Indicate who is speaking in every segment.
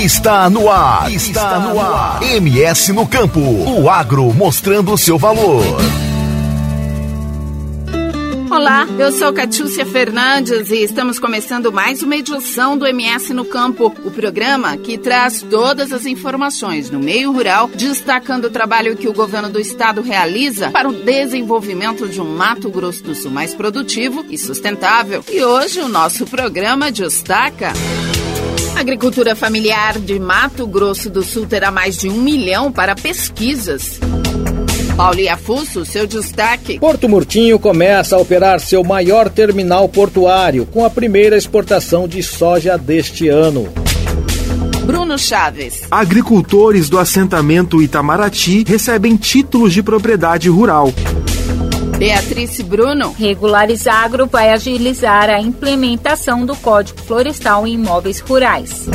Speaker 1: Está no ar. Está no ar. MS no campo. O agro mostrando seu valor.
Speaker 2: Olá, eu sou Catiúcia Fernandes e estamos começando mais uma edição do MS no Campo, o programa que traz todas as informações no meio rural, destacando o trabalho que o governo do estado realiza para o desenvolvimento de um Mato Grosso do Sul mais produtivo e sustentável. E hoje o nosso programa destaca. A agricultura familiar de Mato Grosso do Sul terá mais de um milhão para pesquisas. Pauli Afuso, seu destaque.
Speaker 3: Porto Murtinho começa a operar seu maior terminal portuário com a primeira exportação de soja deste ano.
Speaker 2: Bruno Chaves.
Speaker 4: Agricultores do assentamento Itamaraty recebem títulos de propriedade rural.
Speaker 2: Beatriz Bruno.
Speaker 5: Regularizagro vai agilizar a implementação do Código Florestal em imóveis rurais.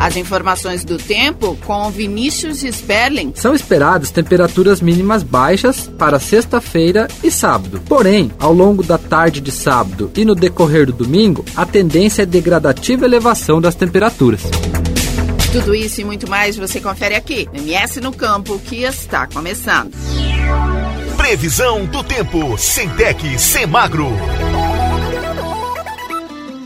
Speaker 2: As informações do tempo com Vinícius Sperling.
Speaker 6: São esperadas temperaturas mínimas baixas para sexta-feira e sábado. Porém, ao longo da tarde de sábado e no decorrer do domingo, a tendência é degradativa elevação das temperaturas.
Speaker 2: Tudo isso e muito mais você confere aqui. MS no Campo, que está começando.
Speaker 1: Previsão do tempo. Centec, Semagro.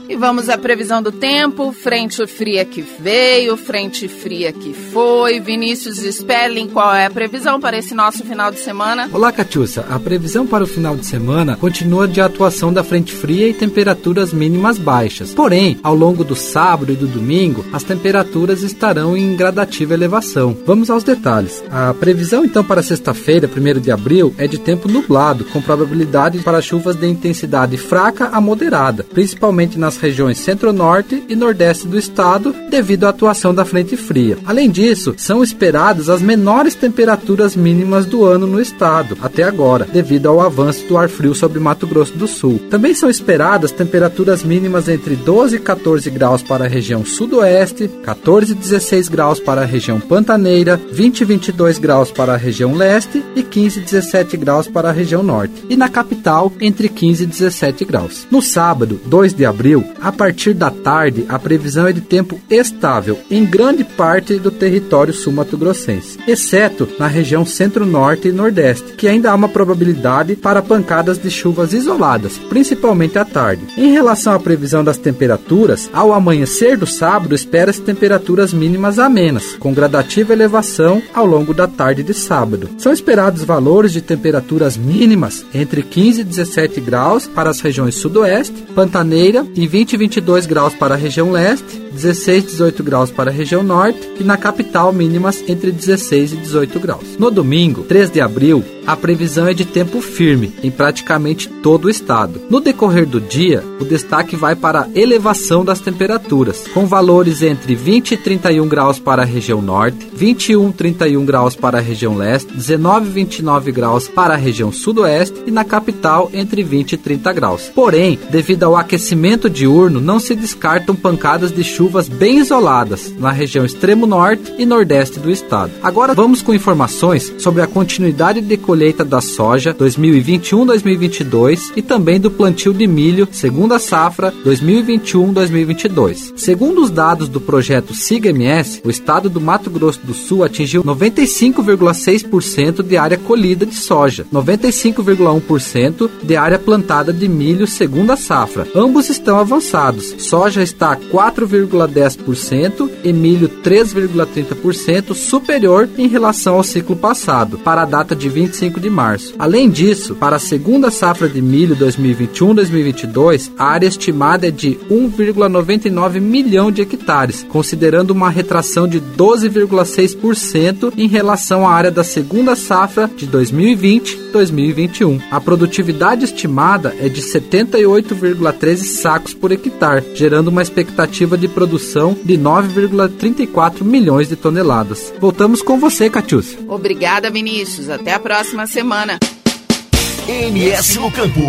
Speaker 2: E vamos à previsão do tempo. Frente fria que veio, frente fria que foi. Vinícius Spelling, qual é a previsão para esse nosso final de semana?
Speaker 6: Olá, Catiúcia. A previsão para o final de semana continua de atuação da frente fria e temperaturas mínimas baixas. Porém, ao longo do sábado e do domingo, as temperaturas estarão em gradativa elevação. Vamos aos detalhes. A previsão, então, para sexta-feira, 1 de abril, é de tempo nublado, com probabilidade para chuvas de intensidade fraca a moderada, principalmente nas regiões centro-norte e nordeste do estado, devido à atuação da frente fria. Além disso, são esperadas as menores temperaturas mínimas do ano no estado, até agora, devido ao avanço do ar frio sobre Mato Grosso do Sul. Também são esperadas temperaturas mínimas entre 12 e 14 graus para a região sudoeste, 14 e 16 graus para a região pantaneira, 20 e 22 graus para a região leste e 15 e 17 graus para a região norte. E na capital, entre 15 e 17 graus. No sábado, 2 de abril, a partir da tarde, a previsão é de tempo estável em grande parte do território sul-mato-grossense, exceto na região centro-norte e nordeste, que ainda há uma probabilidade para pancadas de chuvas isoladas, principalmente à tarde. Em relação à previsão das temperaturas, ao amanhecer do sábado, espera-se temperaturas mínimas amenas, com gradativa elevação ao longo da tarde de sábado. São esperados valores de temperaturas mínimas entre 15 e 17 graus para as regiões sudoeste, pantaneira e 20 e 22 graus para a região leste, 16 e 18 graus para a região norte e na capital mínimas entre 16 e 18 graus. No domingo, 3 de abril, a previsão é de tempo firme em praticamente todo o estado. No decorrer do dia, o destaque vai para a elevação das temperaturas, com valores entre 20 e 31 graus para a região norte, 21 e 31 graus para a região leste, 19 e 29 graus para a região sudoeste e na capital entre 20 e 30 graus. Porém, devido ao aquecimento diurno, não se descartam pancadas de chuvas bem isoladas na região extremo norte e nordeste do estado. Agora vamos com informações sobre a continuidade de colheita da soja 2021-2022 e também do plantio de milho segunda safra 2021-2022. Segundo os dados do projeto SIGA-MS, o estado do Mato Grosso do Sul atingiu 95,6% de área colhida de soja, 95,1% de área plantada de milho segunda safra. Ambos estão avançados. Soja está 4,10% e milho 3,30% superior em relação ao ciclo passado, para a data de 25 25 de março. Além disso, para a segunda safra de milho 2021-2022, a área estimada é de 1,99 milhão de hectares, considerando uma retração de 12,6% em relação à área da segunda safra de 2020-2021. A produtividade estimada é de 78,13 sacos por hectare, gerando uma expectativa de produção de 9,34 milhões de toneladas. Voltamos com você, Catiúcia.
Speaker 2: Obrigada, Vinícius. Até a próxima semana.
Speaker 1: MS no Campo.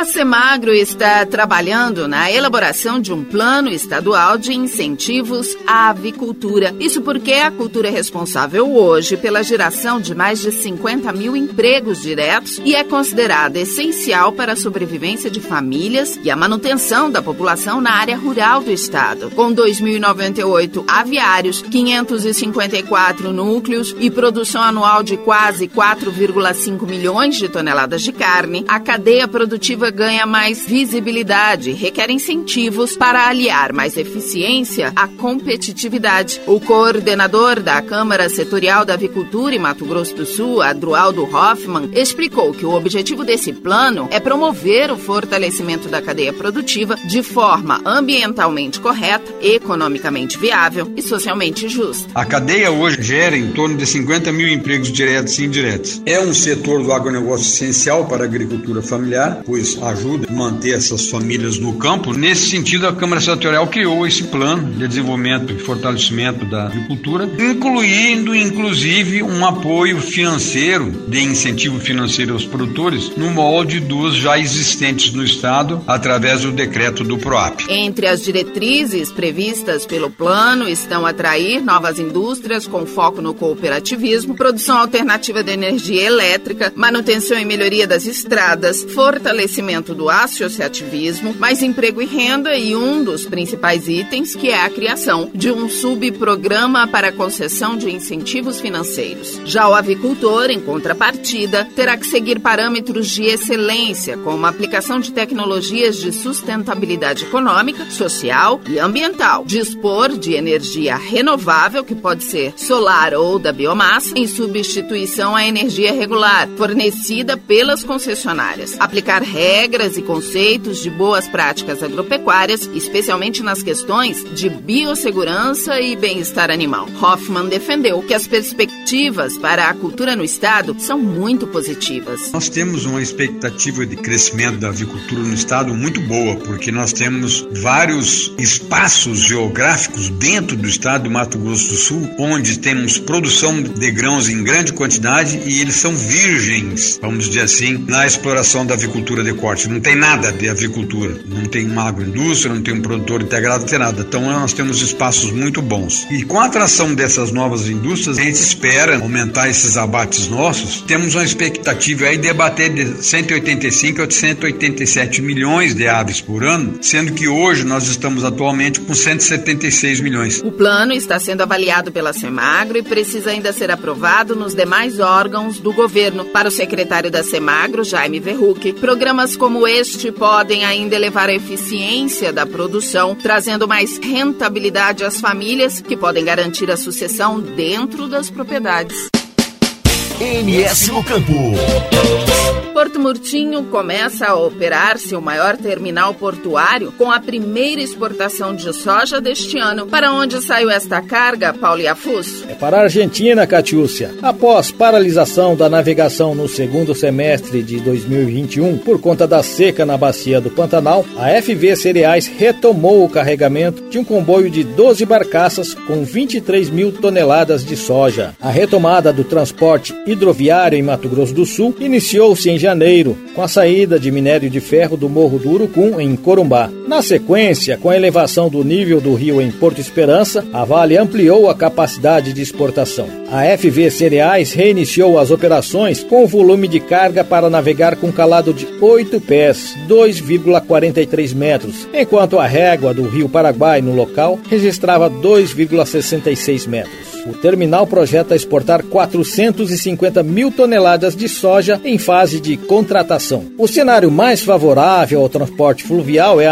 Speaker 2: A Semagro está trabalhando na elaboração de um plano estadual de incentivos à avicultura. Isso porque a cultura é responsável hoje pela geração de mais de 50 mil empregos diretos e é considerada essencial para a sobrevivência de famílias e a manutenção da população na área rural do estado. Com 2.098 aviários, 554 núcleos e produção anual de quase 4,5 milhões de toneladas de carne, a cadeia produtiva ganha mais visibilidade, requer incentivos para aliar mais eficiência à competitividade. O coordenador da Câmara Setorial da Avicultura em Mato Grosso do Sul, Adrualdo Hoffman, explicou que o objetivo desse plano é promover o fortalecimento da cadeia produtiva de forma ambientalmente correta, economicamente viável e socialmente justa.
Speaker 7: A cadeia hoje gera em torno de 50 mil empregos diretos e indiretos. É um setor do agronegócio essencial para a agricultura familiar, pois ajuda a manter essas famílias no campo. Nesse sentido, a Câmara Setorial criou esse plano de desenvolvimento e fortalecimento da agricultura, incluindo inclusive um apoio financeiro, de incentivo financeiro aos produtores, no molde dos já existentes no Estado, através do decreto do PROAP.
Speaker 2: Entre as diretrizes previstas pelo plano estão atrair novas indústrias com foco no cooperativismo, produção alternativa de energia elétrica, manutenção e melhoria das estradas, fortalecimento do associativismo, mais emprego e renda e um dos principais itens, que é a criação de um subprograma para concessão de incentivos financeiros. Já o avicultor, em contrapartida, terá que seguir parâmetros de excelência, como a aplicação de tecnologias de sustentabilidade econômica, social e ambiental, dispor de energia renovável, que pode ser solar ou da biomassa, em substituição à energia regular, fornecida pelas concessionárias, aplicar regras regras e conceitos de boas práticas agropecuárias, especialmente nas questões de biossegurança e bem-estar animal. Hoffman defendeu que as perspectivas para a cultura no estado são muito positivas.
Speaker 7: Nós temos uma expectativa de crescimento da avicultura no estado muito boa, porque nós temos vários espaços geográficos dentro do estado do Mato Grosso do Sul, onde temos produção de grãos em grande quantidade e eles são virgens, vamos dizer assim, na exploração da avicultura de corte não tem nada de avicultura, não tem uma agroindústria, não tem um produtor integrado, não tem nada. Então nós temos espaços muito bons. E com a atração dessas novas indústrias, a gente espera aumentar esses abates nossos. Temos uma expectativa aí de abater de 185 a 187 milhões de aves por ano, sendo que hoje nós estamos atualmente com 176 milhões.
Speaker 2: O plano está sendo avaliado pela Semagro e precisa ainda ser aprovado nos demais órgãos do governo. Para o secretário da Semagro, Jaime Verruc, programas como este podem ainda elevar a eficiência da produção, trazendo mais rentabilidade às famílias que podem garantir a sucessão dentro das propriedades.
Speaker 1: MS no Campo.
Speaker 2: Porto Murtinho começa a operar seu maior terminal portuário com a primeira exportação de soja deste ano. Para onde saiu esta carga, Paulo Iafus?
Speaker 3: É para a Argentina, Catiúcia. Após paralisação da navegação no segundo semestre de 2021 por conta da seca na bacia do Pantanal, a FV Cereais retomou o carregamento de um comboio de 12 barcaças com 23 mil toneladas de soja. A retomada do transporte hidroviário em Mato Grosso do Sul iniciou-se em janeiro, com a saída de minério de ferro do Morro do Urucum, em Corumbá. Na sequência, com a elevação do nível do rio em Porto Esperança, a Vale ampliou a capacidade de exportação. A FV Cereais reiniciou as operações com volume de carga para navegar com calado de 8 pés, 2,43 metros, enquanto a régua do rio Paraguai no local registrava 2,66 metros. O terminal projeta exportar 450 mil toneladas de soja em fase de contratação. O cenário mais favorável ao transporte fluvial é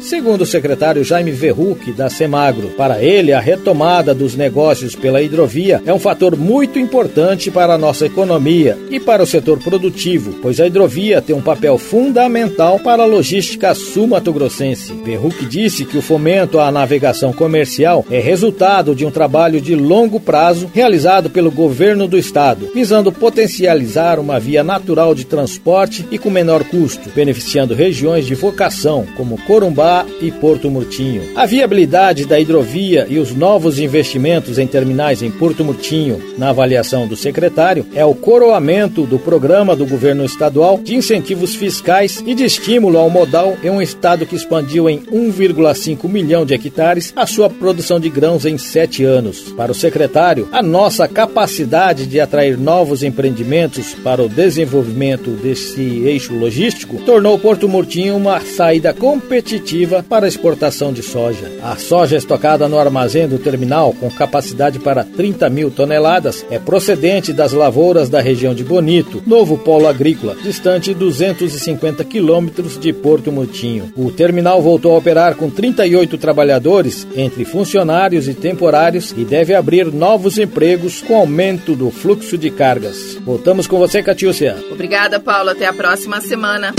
Speaker 3: segundo o secretário Jaime Verruc, da Semagro. Para ele, a retomada dos negócios pela hidrovia é um fator muito importante para a nossa economia e para o setor produtivo, pois a hidrovia tem um papel fundamental para a logística sul-mato-grossense. Verruc disse que o fomento à navegação comercial é resultado de um trabalho de longo prazo realizado pelo governo do estado, visando potencializar uma via natural de transporte e com menor custo, beneficiando regiões de vocação como Corumbá e Porto Murtinho. A viabilidade da hidrovia e os novos investimentos em terminais em Porto Murtinho, na avaliação do secretário, é o coroamento do programa do governo estadual de incentivos fiscais e de estímulo ao modal em um estado que expandiu em 1,5 milhão de hectares a sua produção de grãos em sete anos. Para o secretário, a nossa capacidade de atrair novos empreendimentos para o desenvolvimento desse eixo logístico tornou Porto Murtinho uma saída competitiva para exportação de soja. A soja estocada no armazém do terminal, com capacidade para 30 mil toneladas, é procedente das lavouras da região de Bonito, novo polo agrícola, distante 250 quilômetros de Porto Murtinho. O terminal voltou a operar com 38 trabalhadores, entre funcionários e temporários, e deve abrir novos empregos com aumento do fluxo de cargas. Voltamos com você, Catiúcia.
Speaker 2: Obrigada, Paulo. Até a próxima semana.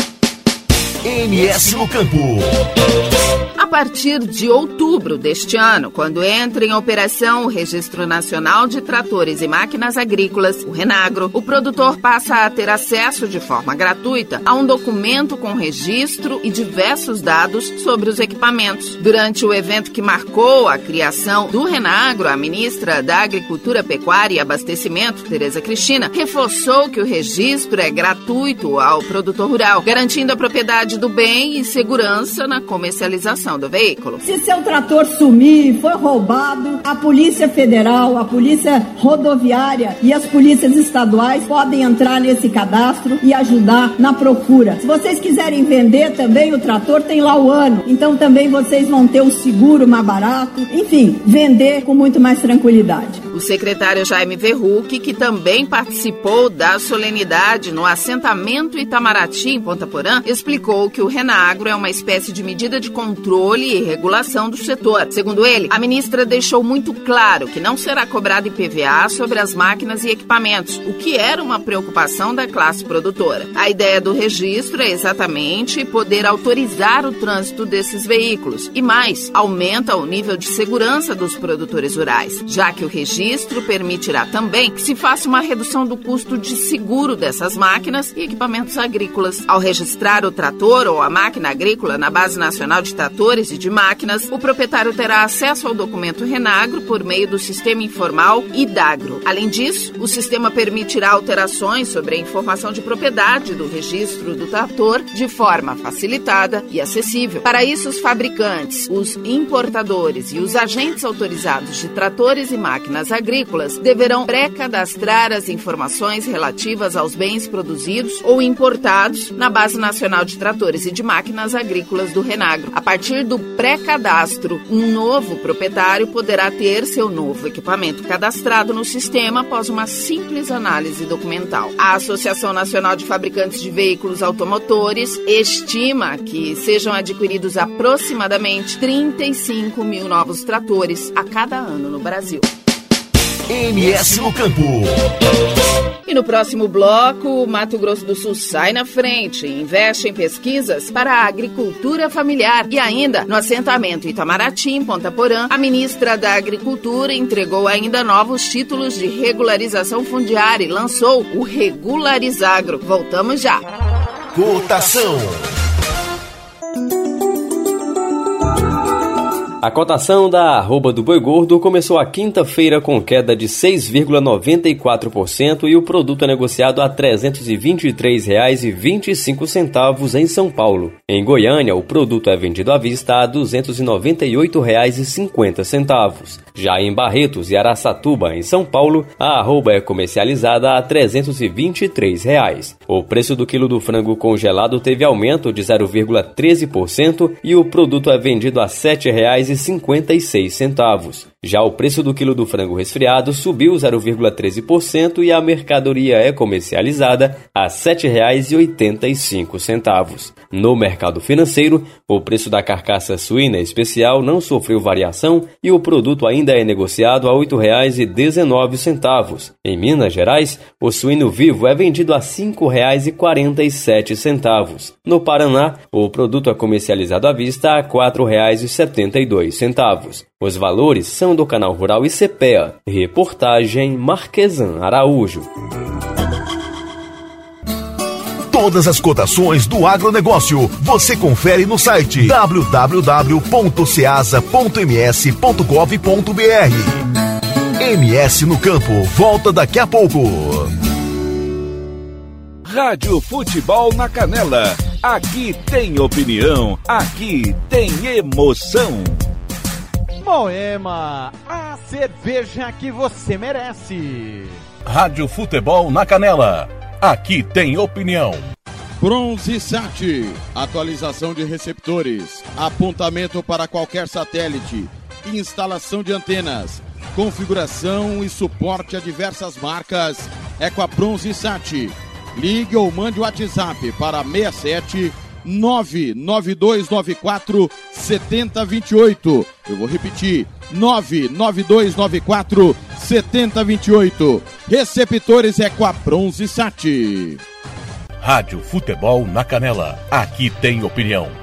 Speaker 1: MS no Campo.
Speaker 2: A partir de outubro deste ano, quando entra em operação o Registro Nacional de Tratores e Máquinas Agrícolas, o Renagro, o produtor passa a ter acesso de forma gratuita a um documento com registro e diversos dados sobre os equipamentos. Durante o evento que marcou a criação do Renagro, a ministra da Agricultura, Pecuária e Abastecimento, Tereza Cristina, reforçou que o registro é gratuito ao produtor rural, garantindo a propriedade do bem e segurança na comercialização do veículo.
Speaker 8: Se seu trator sumir, foi roubado, a Polícia Federal, a Polícia Rodoviária e as polícias estaduais podem entrar nesse cadastro e ajudar na procura. Se vocês quiserem vender também o trator, tem lá o ano. Então também vocês vão ter o seguro mais barato. Enfim, vender com muito mais tranquilidade.
Speaker 2: O secretário Jaime Verruc, que também participou da solenidade no assentamento Itamaraty, em Ponta Porã, explicou que o Renagro é uma espécie de medida de controle e regulação do setor. Segundo ele, a ministra deixou muito claro que não será cobrado IPVA sobre as máquinas e equipamentos, o que era uma preocupação da classe produtora. A ideia do registro é exatamente poder autorizar o trânsito desses veículos e mais, aumenta o nível de segurança dos produtores rurais, já que o registro permitirá também que se faça uma redução do custo de seguro dessas máquinas e equipamentos agrícolas. Ao registrar o trator ou a máquina agrícola na Base Nacional de Tratores e de Máquinas, o proprietário terá acesso ao documento Renagro por meio do sistema informal IDAGRO. Além disso, o sistema permitirá alterações sobre a informação de propriedade do registro do trator de forma facilitada e acessível. Para isso, os fabricantes, os importadores e os agentes autorizados de tratores e máquinas agrícolas deverão pré-cadastrar as informações relativas aos bens produzidos ou importados na Base Nacional de Tratores e de Máquinas Agrícolas do Renagro. A partir do pré-cadastro, um novo proprietário poderá ter seu novo equipamento cadastrado no sistema após uma simples análise documental. A Associação Nacional de Fabricantes de Veículos Automotores estima que sejam adquiridos aproximadamente 35 mil novos tratores a cada ano no Brasil.
Speaker 1: MS no Campo.
Speaker 2: E no próximo bloco, o Mato Grosso do Sul sai na frente, investe em pesquisas para a agricultura familiar. E ainda, no assentamento Itamaraty, em Ponta Porã, a ministra da Agricultura entregou ainda novos títulos de regularização fundiária e lançou o Regularizagro. Voltamos já.
Speaker 1: Cotação.
Speaker 9: A cotação da arroba do boi gordo começou a quinta-feira com queda de 6,94% e o produto é negociado a R$ 323,25 em São Paulo. Em Goiânia, o produto é vendido à vista a R$ 298,50. Já em Barretos e Araçatuba, em São Paulo, a arroba é comercializada a 323 reais. O preço do quilo do frango congelado teve aumento de 0,13% e o produto é vendido a R$ 7,56. Já o preço do quilo do frango resfriado subiu 0,13% e a mercadoria é comercializada a R$ 7,85. No mercado financeiro, o preço da carcaça suína especial não sofreu variação e o produto ainda é negociado a R$ 8,19. Em Minas Gerais, o suíno vivo é vendido a R$ 5,47. No Paraná, o produto é comercializado à vista a R$ 4,72. Os valores são do canal Rural ICPEA. Reportagem Marquesan Araújo.
Speaker 1: Todas as cotações do agronegócio você confere no site www.ceasa.ms.gov.br. MS no campo, volta daqui a pouco.
Speaker 10: Rádio Futebol na Canela. Aqui tem opinião, aqui tem emoção.
Speaker 11: Moema, a cerveja que você merece.
Speaker 12: Rádio Futebol na Canela. Aqui tem opinião.
Speaker 13: Bronze Sat, atualização de receptores, apontamento para qualquer satélite, instalação de antenas, configuração e suporte a diversas marcas. É com a Bronze Sat. Ligue ou mande o WhatsApp para 67 99294 7028. Eu vou repetir: 99294 7028. Receptores é com a Bronze Sat.
Speaker 12: Rádio Futebol na Canela. Aqui tem opinião.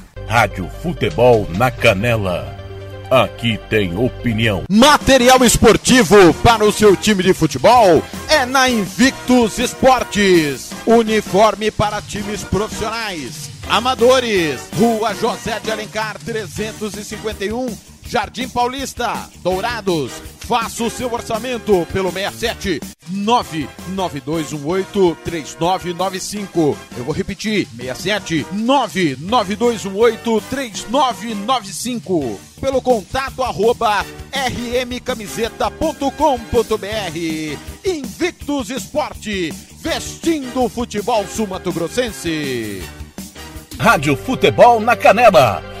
Speaker 12: Rádio Futebol na Canela. Aqui tem opinião.
Speaker 13: Material esportivo para o seu time de futebol é na Invictus Esportes. Uniforme para times profissionais, amadores. Rua José de Alencar 351, Jardim Paulista, Dourados. Faça o seu orçamento pelo 67 99218 3995. Eu vou repetir: 67 99218 3995. Pelo contato arroba rmcamiseta.com.br. Invictus Esporte, vestindo o futebol sumatogrossense.
Speaker 12: Rádio Futebol na Canela.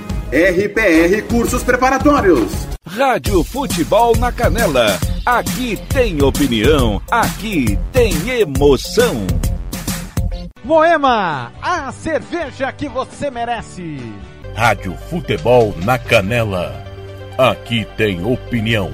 Speaker 14: RPR Cursos Preparatórios.
Speaker 10: Rádio Futebol na Canela. Aqui tem opinião, aqui tem emoção.
Speaker 11: Moema, a cerveja que você merece.
Speaker 12: Rádio Futebol na Canela. Aqui tem opinião.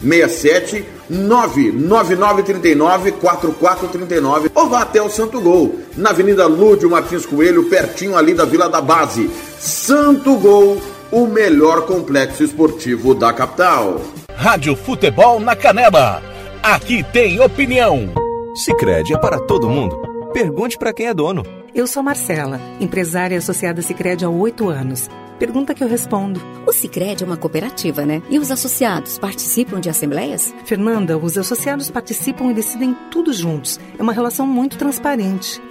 Speaker 14: 67 99939 4439 ou vá até o Santo Gol, na Avenida Lúdio Martins Coelho, pertinho ali da Vila da Base. Santo Gol, o melhor complexo esportivo da capital.
Speaker 12: Rádio Futebol na Canela. Aqui tem opinião.
Speaker 15: Sicredi é para todo mundo. Pergunte para quem é dono.
Speaker 16: Eu sou Marcela, empresária associada Sicredi há oito anos. Pergunta que eu respondo.
Speaker 17: O Sicredi é uma cooperativa, né? E os associados participam de assembleias?
Speaker 16: Fernanda, os associados participam e decidem tudo juntos. É uma relação muito transparente.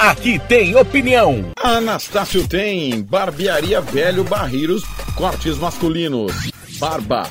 Speaker 12: Aqui tem opinião.
Speaker 13: Anastácio tem Barbearia Velho Barreiros, cortes masculinos, barba,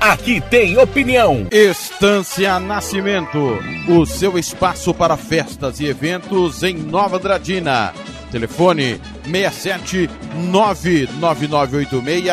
Speaker 12: Aqui tem opinião.
Speaker 13: Estância Nascimento, o seu espaço para festas e eventos em Nova Dradina. Telefone 67 99986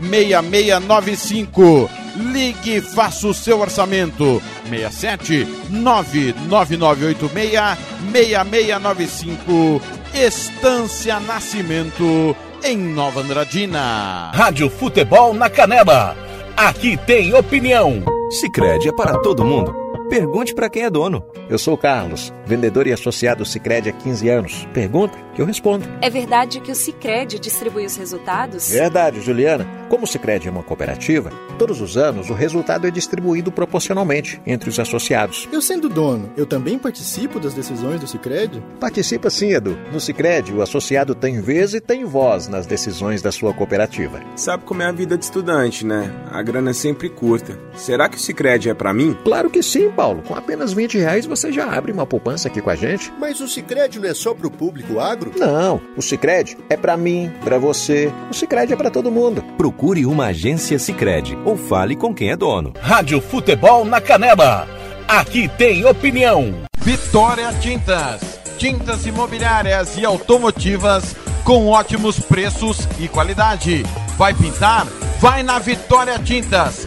Speaker 13: 6695. Ligue e faça o seu orçamento. 67 99986 6695. Estância Nascimento em Nova Andradina.
Speaker 12: Rádio Futebol na Canela. Aqui tem opinião.
Speaker 15: Sicredi é para todo mundo. Pergunte para quem é dono.
Speaker 18: Eu sou o Carlos, vendedor e associado Sicredi há 15 anos. Pergunta que eu respondo.
Speaker 19: É verdade que o Sicredi distribui os resultados?
Speaker 18: Verdade, Juliana. Como o Sicredi é uma cooperativa, todos os anos o resultado é distribuído proporcionalmente entre os associados.
Speaker 20: Eu sendo dono, eu também participo das decisões do Sicredi?
Speaker 18: Participa sim, Edu. No Sicredi, o associado tem vez e tem voz nas decisões da sua cooperativa.
Speaker 21: Sabe como é a vida de estudante, né? A grana é sempre curta. Será que o Sicredi é para mim?
Speaker 18: Claro que sim, Paulo. Com apenas 20 reais você já abre uma poupança aqui com a gente.
Speaker 22: Mas o Sicredi não é só pro público agro?
Speaker 18: Não, o Sicredi é para mim, para você. O Sicredi é para todo mundo.
Speaker 15: Procure uma agência Sicredi ou fale com quem é dono.
Speaker 12: Rádio Futebol na Canela. Aqui tem opinião.
Speaker 13: Vitória Tintas. Tintas imobiliárias e automotivas com ótimos preços e qualidade. Vai pintar? Vai na Vitória Tintas.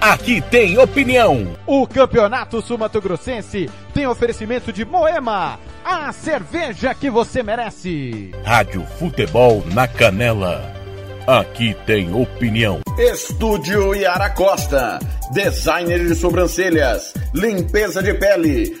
Speaker 12: Aqui tem opinião.
Speaker 11: O Campeonato Sumato Grossense tem oferecimento de Moema, a cerveja que você merece.
Speaker 12: Rádio Futebol na Canela. Aqui tem opinião.
Speaker 14: Estúdio Yara Costa. Designer de sobrancelhas, limpeza de pele,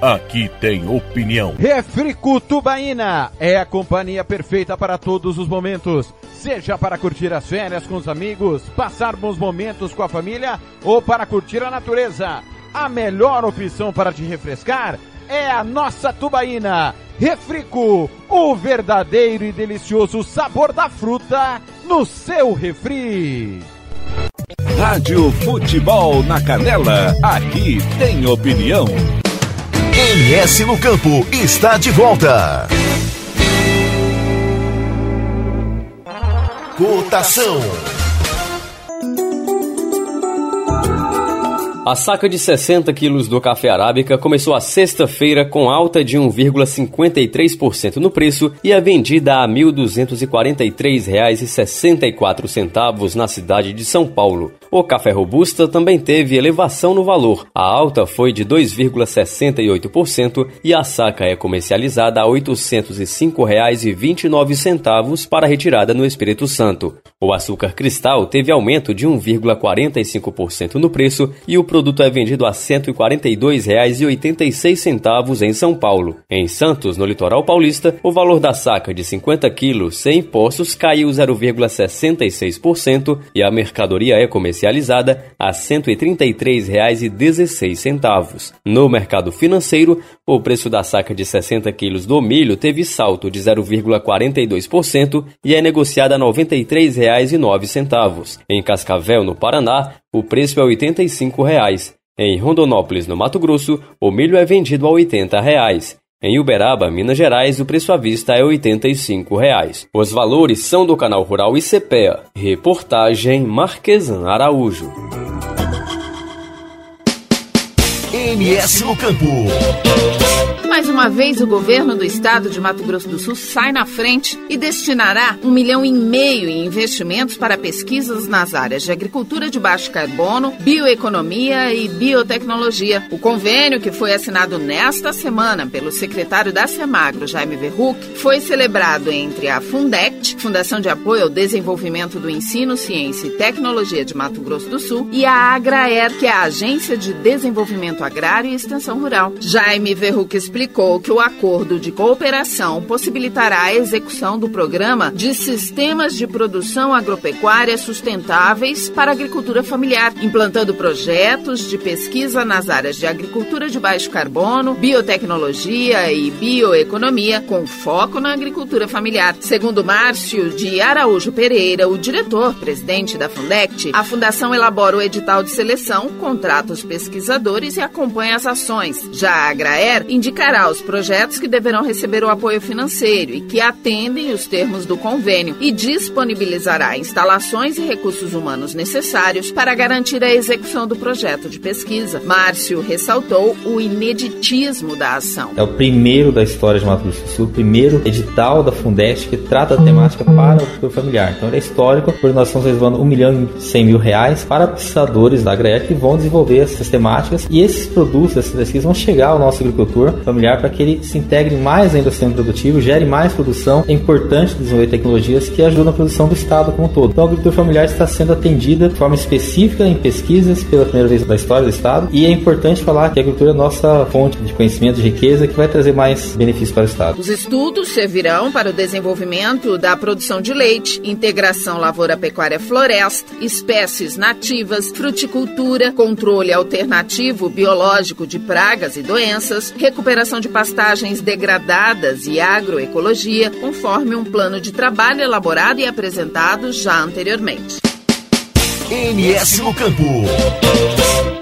Speaker 12: Aqui tem opinião.
Speaker 11: Refrico Tubaína é a companhia perfeita para todos os momentos. Seja para curtir as férias com os amigos, passar bons momentos com a família ou para curtir a natureza. A melhor opção para te refrescar é a nossa Tubaína. Refrico, o verdadeiro e delicioso sabor da fruta no seu refri.
Speaker 10: Rádio Futebol na Canela, aqui tem opinião.
Speaker 1: MS no Campo está de volta. Cotação.
Speaker 9: A saca de 60 quilos do café arábica começou a sexta-feira com alta de 1,53% no preço e é vendida a R$ 1.243,64 na cidade de São Paulo. O café robusta também teve elevação no valor. A alta foi de 2,68% e a saca é comercializada a R$ 805,29 para retirada no Espírito Santo. O açúcar cristal teve aumento de 1,45% no preço e o produto é vendido a R$ 142,86 em São Paulo. Em Santos, no litoral paulista, o valor da saca de 50 quilos sem impostos caiu 0,66% e a mercadoria é comercializada a R$ 133,16. No mercado financeiro, o preço da saca de 60 quilos do milho teve salto de 0,42% e é negociada a R$ 93,09. Em Cascavel, no Paraná, o preço é 85 reais. Em Rondonópolis, no Mato Grosso, o milho é vendido a 80 reais. Em Uberaba, Minas Gerais, o preço à vista é 85 reais. Os valores são do canal Rural ICPEA. Reportagem Marquesan Araújo.
Speaker 1: MS no campo.
Speaker 2: Mais uma vez, o governo do estado de Mato Grosso do Sul sai na frente e destinará um milhão e meio em investimentos para pesquisas nas áreas de agricultura de baixo carbono, bioeconomia e biotecnologia. O convênio, que foi assinado nesta semana pelo secretário da Semagro, Jaime Verruc, foi celebrado entre a Fundect, Fundação de Apoio ao Desenvolvimento do Ensino, Ciência e Tecnologia de Mato Grosso do Sul, e a Agraer, que é a Agência de Desenvolvimento Agrário e Extensão Rural. Jaime Verruc explicou que o acordo de cooperação possibilitará a execução do programa de sistemas de produção agropecuária sustentáveis para a agricultura familiar, implantando projetos de pesquisa nas áreas de agricultura de baixo carbono, biotecnologia e bioeconomia, com foco na agricultura familiar. Segundo Márcio de Araújo Pereira, o diretor-presidente da Fundect, a fundação elabora o edital de seleção, contrata os pesquisadores e acompanha as ações. Já a Agraer indicará os projetos que deverão receber o apoio financeiro e que atendem os termos do convênio e disponibilizará instalações e recursos humanos necessários para garantir a execução do projeto de pesquisa. Márcio ressaltou o ineditismo da ação.
Speaker 23: É o primeiro da história de Mato Grosso do Sul, o primeiro edital da Fundest que trata a temática para o familiar. Então ele é histórico, porque nós estamos reservando 1 milhão e 100 mil reais para pesquisadores da AGREC que vão desenvolver essas temáticas e esses produtos, essas pesquisas vão chegar ao nosso agricultor familiar para que ele se integre mais ainda ao sistema produtivo, gere mais produção. É importante desenvolver tecnologias que ajudam na produção do Estado como um todo. Então, a agricultura familiar está sendo atendida de forma específica em pesquisas pela primeira vez da história do Estado. E é importante falar que a agricultura é nossa fonte de conhecimento, de riqueza, que vai trazer mais benefícios para o Estado.
Speaker 2: Os estudos servirão para o desenvolvimento da produção de leite, integração lavoura-pecuária-floresta, espécies nativas, fruticultura, controle alternativo biológico de pragas e doenças, recuperação de pastagens degradadas e agroecologia, conforme um plano de trabalho elaborado e apresentado já anteriormente.
Speaker 1: MS no campo.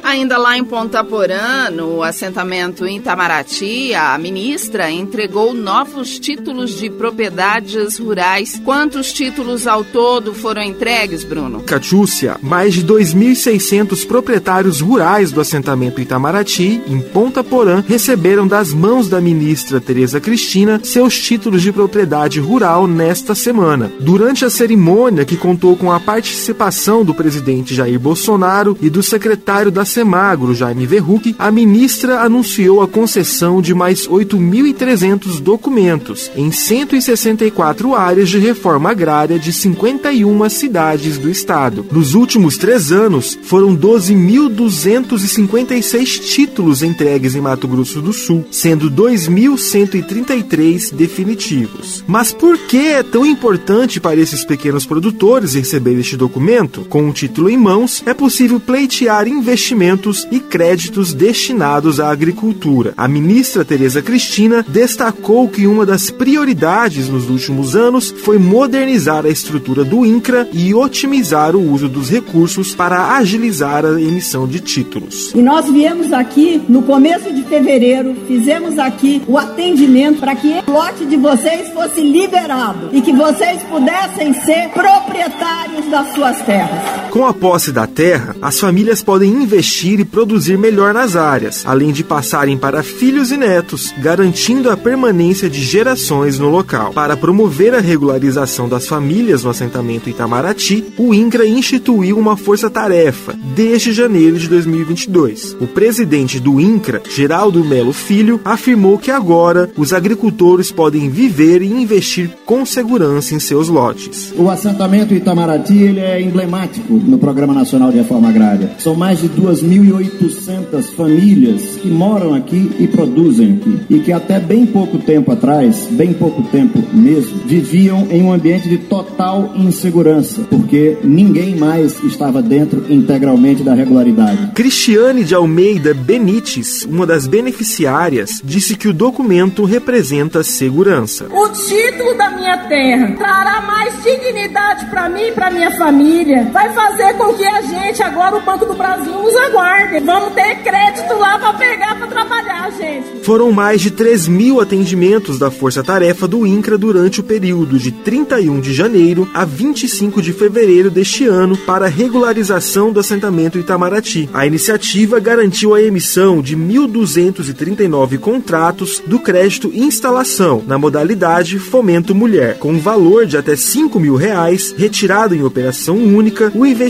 Speaker 2: Ainda lá em Ponta Porã, no assentamento em Itamaraty, a ministra entregou novos títulos de propriedades rurais. Quantos títulos ao todo foram entregues, Bruno?
Speaker 24: Catiúcia, mais de 2.600 proprietários rurais do assentamento Itamaraty, em Ponta Porã, receberam das mãos da ministra Tereza Cristina seus títulos de propriedade rural nesta semana. Durante a cerimônia, que contou com a participação do presidente Jair Bolsonaro e do secretário da Semagro, Jaime Verruc, a ministra anunciou a concessão de mais 8.300 documentos em 164 áreas de reforma agrária de 51 cidades do estado. Nos últimos três anos, foram 12.256 títulos entregues em Mato Grosso do Sul, sendo 2.133 definitivos. Mas por que é tão importante para esses pequenos produtores receber este documento? O título em mãos, é possível pleitear investimentos e créditos destinados à agricultura. A ministra Tereza Cristina destacou que uma das prioridades nos últimos anos foi modernizar a estrutura do INCRA e otimizar o uso dos recursos para agilizar a emissão de títulos.
Speaker 25: E nós viemos aqui no começo de fevereiro, fizemos aqui o atendimento para que o lote de vocês fosse liberado e que vocês pudessem ser proprietários das suas terras.
Speaker 24: Com a posse da terra, as famílias podem investir e produzir melhor nas áreas, além de passarem para filhos e netos, garantindo a permanência de gerações no local. Para promover a regularização das famílias no assentamento Itamaraty, o INCRA instituiu uma força-tarefa desde janeiro de 2022. O presidente do INCRA, Geraldo Melo Filho, afirmou que agora os agricultores podem viver e investir com segurança em seus lotes.
Speaker 26: O assentamento Itamaraty é emblemático no Programa Nacional de Reforma Agrária. São mais de 2.800 famílias que moram aqui e produzem aqui e que até bem pouco tempo atrás, bem pouco tempo mesmo, viviam em um ambiente de total insegurança, porque ninguém mais estava dentro integralmente da regularidade.
Speaker 24: Cristiane de Almeida Benites, uma das beneficiárias, disse que o documento representa segurança.
Speaker 27: O título da minha terra trará mais dignidade para mim e para minha família. Vai fazer com que a gente, agora o Banco do Brasil, nos aguarde. Vamos ter crédito lá para pegar para trabalhar, gente.
Speaker 24: Foram mais de 3 mil atendimentos da Força Tarefa do INCRA durante o período de 31 de janeiro a 25 de fevereiro deste ano para regularização do assentamento Itamaraty. A iniciativa garantiu a emissão de 1.239 contratos do crédito instalação na modalidade Fomento Mulher, com valor de até 5 mil reais, retirado em operação única. O investimento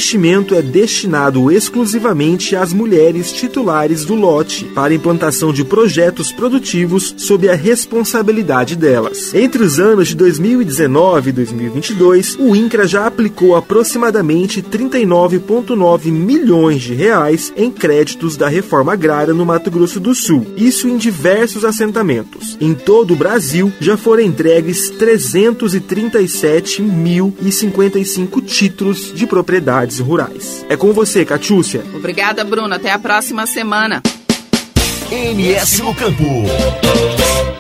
Speaker 24: é destinado exclusivamente às mulheres titulares do lote para implantação de projetos produtivos sob a responsabilidade delas. Entre os anos de 2019 e 2022, o INCRA já aplicou aproximadamente 39,9 milhões de reais em créditos da reforma agrária no Mato Grosso do Sul, isso em diversos assentamentos. Em todo o Brasil, já foram entregues 337.055 títulos de propriedades rurais. É com você, Catiúcia.
Speaker 2: Obrigada, Bruno. Até a próxima semana.
Speaker 1: MS no Campo.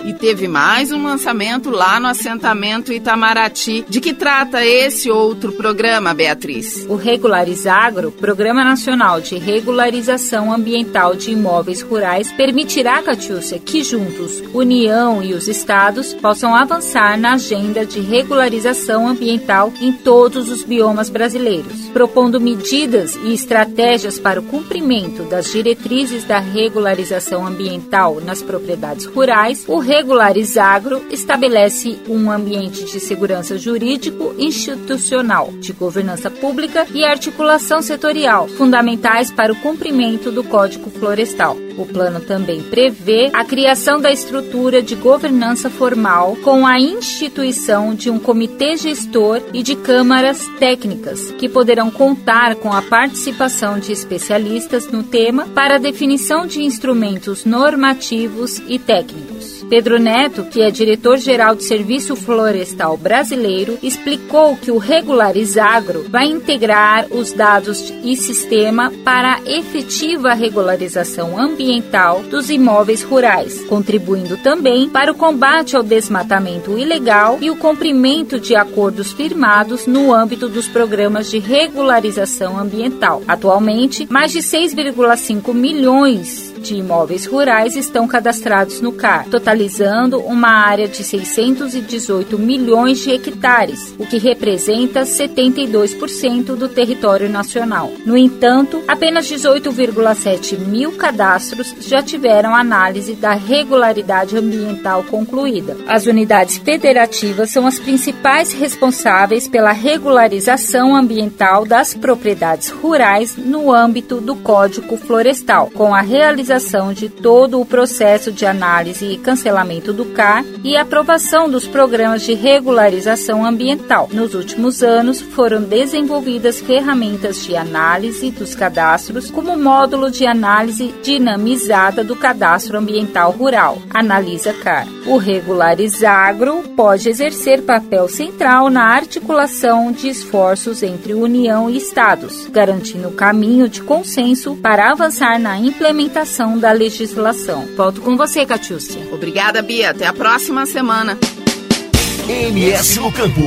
Speaker 2: E teve mais um lançamento lá no assentamento Itamaraty. De que trata esse outro programa, Beatriz?
Speaker 28: O Regularizagro, Programa Nacional de Regularização Ambiental de Imóveis Rurais, permitirá, Catiúcia, que juntos, União e os estados possam avançar na agenda de regularização ambiental em todos os biomas brasileiros, propondo medidas e estratégias para o cumprimento das diretrizes da regularização ambiental nas propriedades rurais. O Regularizagro estabelece um ambiente de segurança jurídico, institucional, de governança pública e articulação setorial, fundamentais para o cumprimento do Código Florestal. O plano também prevê a criação da estrutura de governança formal com a instituição de um comitê gestor e de câmaras técnicas, que poderão contar com a participação de especialistas no tema para a definição de instrumentos normativos e técnicos. Pedro Neto, que é diretor-geral do Serviço Florestal Brasileiro, explicou que o Regularizagro vai integrar os dados e sistema para a efetiva regularização ambiental dos imóveis rurais, contribuindo também para o combate ao desmatamento ilegal e o cumprimento de acordos firmados no âmbito dos programas de regularização ambiental. Atualmente, mais de 6,5 milhões de imóveis rurais estão cadastrados no CAR, totalizando uma área de 618 milhões de hectares, o que representa 72% do território nacional. No entanto, apenas 18,7 mil cadastros já tiveram análise da regularidade ambiental concluída. As unidades federativas são as principais responsáveis pela regularização ambiental das propriedades rurais no âmbito do Código Florestal, com a realização de todo o processo de análise e cancelamento do CAR e aprovação dos programas de regularização ambiental. Nos últimos anos, foram desenvolvidas ferramentas de análise dos cadastros como módulo de análise dinamizada do cadastro ambiental rural, Analisa CAR. O Regularizagro pode exercer papel central na articulação de esforços entre União e Estados, garantindo o caminho de consenso para avançar na implementação da legislação. Volto com você, Catiúcia.
Speaker 2: Obrigada, Bia. Até a próxima semana.
Speaker 1: MS no Campo.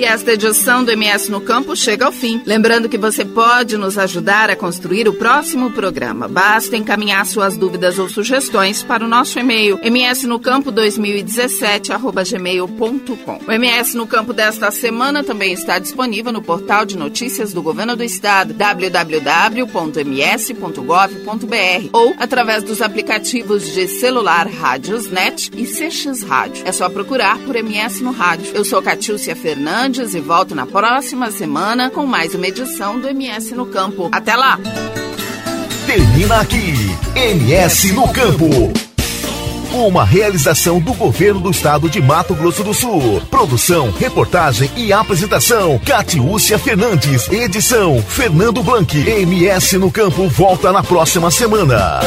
Speaker 2: E esta edição do MS no Campo chega ao fim. Lembrando que você pode nos ajudar a construir o próximo programa. Basta encaminhar suas dúvidas ou sugestões para o nosso e-mail msnocampo2017@gmail.com. O MS no Campo desta semana também está disponível no portal de notícias do Governo do Estado www.ms.gov.br ou através dos aplicativos de celular Rádiosnet e CX Rádio. É só procurar por MS no rádio. Eu sou Catiúcia Fernandes e volto na próxima semana com mais uma edição do MS no Campo. Até lá!
Speaker 1: Termina aqui, MS no Campo. Uma realização do governo do estado de Mato Grosso do Sul. Produção, reportagem e apresentação: Catiúcia Fernandes. Edição: Fernando Blanc. MS no Campo volta na próxima semana.